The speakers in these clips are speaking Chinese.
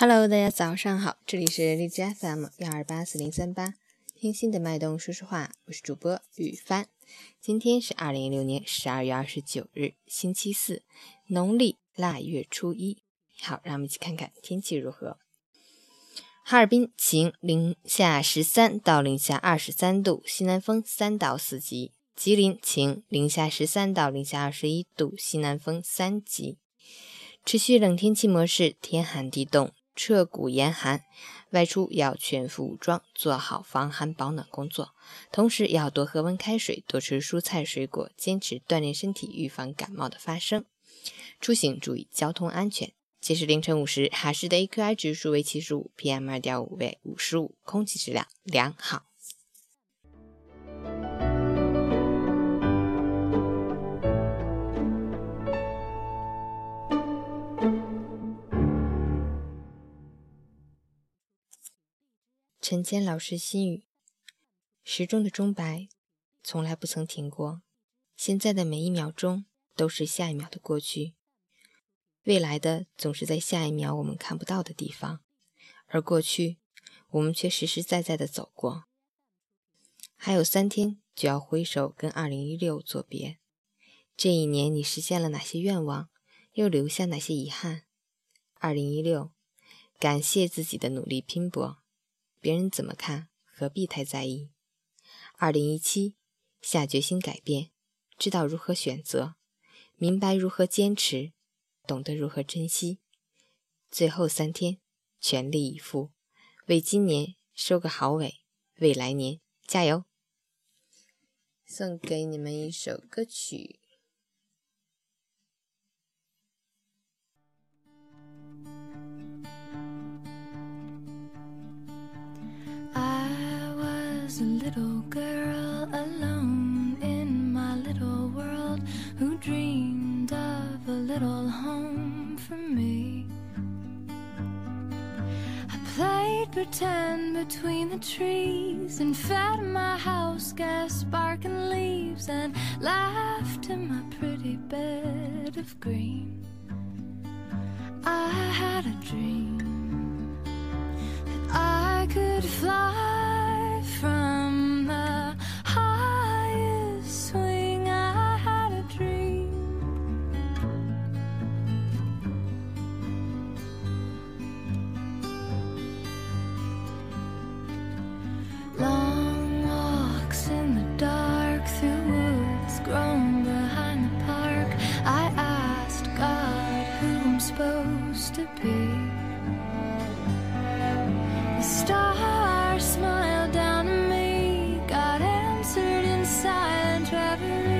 Hello，大家早上好，这里是荔枝 FM 幺二八四零三八，听心的脉动说说话，我是主播雨帆。今天是二零一六年十二月二十九日，星期四，农历腊月初一。好，让我们一起看看天气如何。哈尔滨晴，零下十三到零下二十三度，西南风三到四级。吉林晴，零下十三到零下二十一度，西南风三级。持续冷天气模式，天寒地冻。彻骨严寒，外出要全副武装，做好防寒保暖工作。同时要多喝温开水，多吃蔬菜水果，坚持锻炼身体，预防感冒的发生。出行注意交通安全。截至凌晨五时，哈市的 AQI 指数为七十五，PM 二点五为五十五，空气质量良好。陈坚老师心语：时钟的钟摆从来不曾停过，现在的每一秒钟都是下一秒的过去，未来的总是在下一秒我们看不到的地方，而过去我们却实实在在的走过。还有三天就要挥手跟二零一六作别，这一年你实现了哪些愿望，又留下哪些遗憾？二零一六，感谢自己的努力拼搏。别人怎么看，何必太在意？二零一七，下决心改变，知道如何选择，明白如何坚持，懂得如何珍惜。最后三天，全力以赴，为今年收个好尾，为来年加油！送给你们一首歌曲。A little girl alone in my little world who dreamed of a little home for me. I played pretend between the trees and fed my house gas sparking leaves and laughed in my pretty bed of green. I had a dream that I could fly from the highest swing. I had a dream. Long walks in the dark through woods grown behind the park. I asked God who I'm supposed to be. traveling.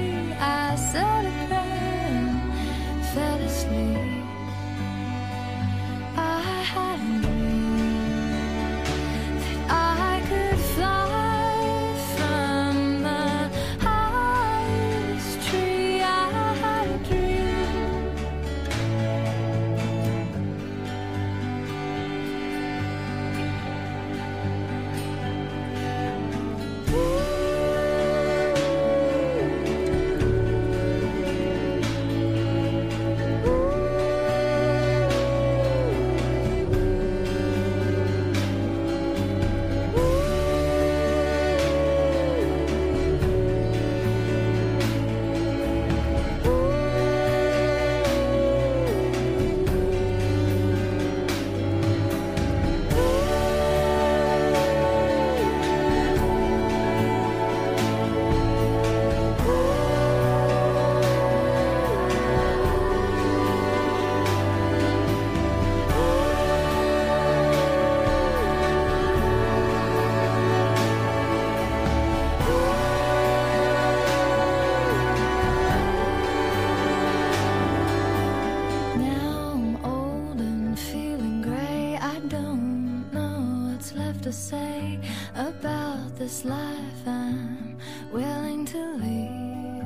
What's left to say about this life I'm willing to leave.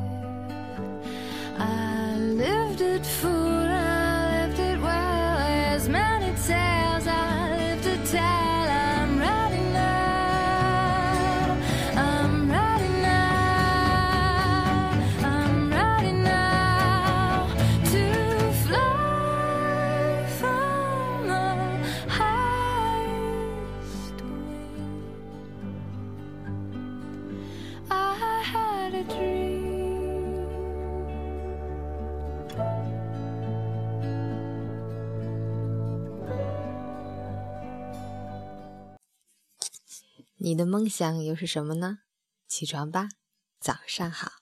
I lived it full, 你的梦想又是什么呢？起床吧，早上好。